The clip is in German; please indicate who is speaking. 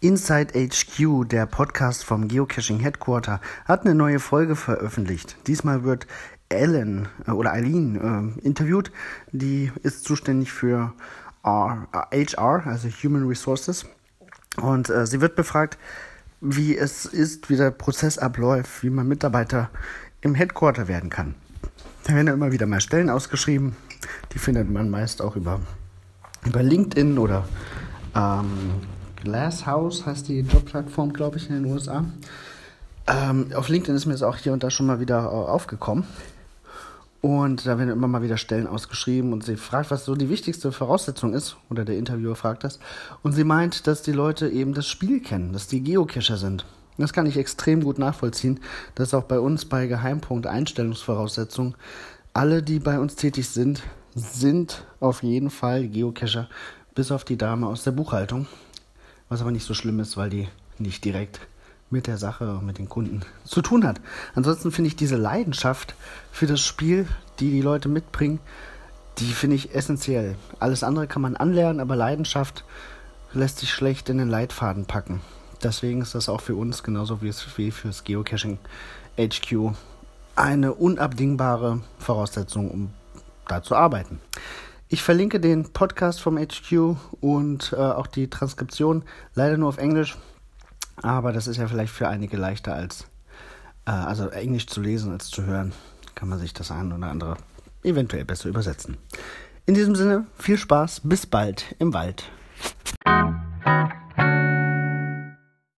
Speaker 1: Inside HQ, der Podcast vom Geocaching Headquarter, hat eine neue Folge veröffentlicht. Diesmal wird Ellen äh, oder Eileen äh, interviewt. Die ist zuständig für R, HR, also Human Resources. Und äh, sie wird befragt, wie es ist, wie der Prozess abläuft, wie man Mitarbeiter im Headquarter werden kann. Da werden immer wieder mal Stellen ausgeschrieben. Die findet man meist auch über, über LinkedIn oder ähm, Glasshouse heißt die Jobplattform, glaube ich, in den USA. Ähm, auf LinkedIn ist mir das auch hier und da schon mal wieder äh, aufgekommen. Und da werden immer mal wieder Stellen ausgeschrieben und sie fragt, was so die wichtigste Voraussetzung ist, oder der Interviewer fragt das. Und sie meint, dass die Leute eben das Spiel kennen, dass die Geocacher sind. Das kann ich extrem gut nachvollziehen, dass auch bei uns bei Geheimpunkt Einstellungsvoraussetzungen alle, die bei uns tätig sind, sind auf jeden Fall Geocacher, bis auf die Dame aus der Buchhaltung. Was aber nicht so schlimm ist, weil die nicht direkt mit der Sache, mit den Kunden zu tun hat. Ansonsten finde ich diese Leidenschaft für das Spiel, die die Leute mitbringen, die finde ich essentiell. Alles andere kann man anlernen, aber Leidenschaft lässt sich schlecht in den Leitfaden packen. Deswegen ist das auch für uns, genauso wie es wie fürs Geocaching HQ, eine unabdingbare Voraussetzung, um da zu arbeiten. Ich verlinke den Podcast vom HQ und äh, auch die Transkription, leider nur auf Englisch, aber das ist ja vielleicht für einige leichter als, äh, also Englisch zu lesen als zu hören, kann man sich das ein oder andere eventuell besser übersetzen. In diesem Sinne, viel Spaß, bis bald im Wald.